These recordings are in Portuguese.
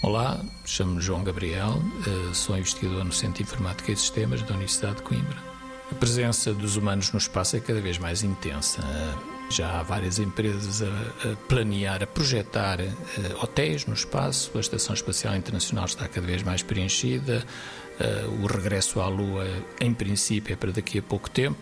Olá, chamo-me João Gabriel, eh, sou investigador no Centro de Informática e Sistemas da Universidade de Coimbra. A presença dos humanos no espaço é cada vez mais intensa. Já há várias empresas a, planear, a projetar eh, hotéis no espaço, a Estação Espacial Internacional está cada vez mais preenchida, eh, o regresso à Lua, em princípio, é para daqui a pouco tempo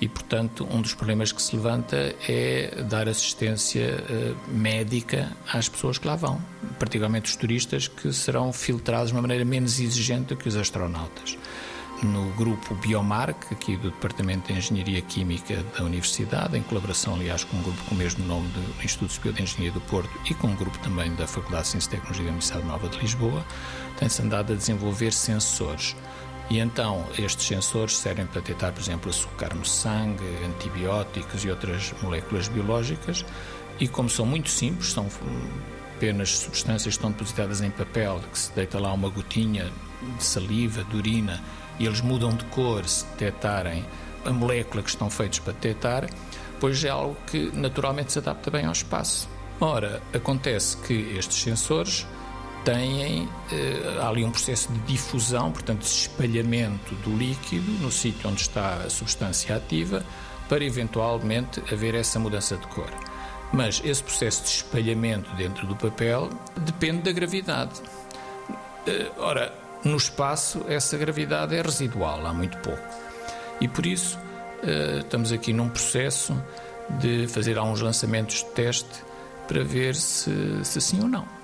e, portanto, um dos problemas que se levanta é dar assistência uh, médica às pessoas que lá vão, particularmente os turistas que serão filtrados de uma maneira menos exigente do que os astronautas. No grupo Biomark, aqui do Departamento de Engenharia Química da Universidade, em colaboração, aliás, com um grupo com o mesmo nome do Instituto Superior de Engenharia do Porto e com um grupo também da Faculdade de Ciência e Tecnologia da Universidade Nova de Lisboa, tem-se andado a desenvolver sensores e então estes sensores servem para detectar, por exemplo, açúcar no sangue, antibióticos e outras moléculas biológicas. E como são muito simples, são apenas substâncias que estão depositadas em papel, que se deita lá uma gotinha de saliva, de urina, e eles mudam de cor se detectarem a molécula que estão feitos para detectar, pois é algo que naturalmente se adapta bem ao espaço. Ora, acontece que estes sensores têm eh, ali um processo de difusão, portanto, de espalhamento do líquido no sítio onde está a substância ativa, para eventualmente haver essa mudança de cor. Mas esse processo de espalhamento dentro do papel depende da gravidade. Eh, ora, no espaço, essa gravidade é residual, há muito pouco. E por isso, eh, estamos aqui num processo de fazer alguns lançamentos de teste para ver se, se sim ou não.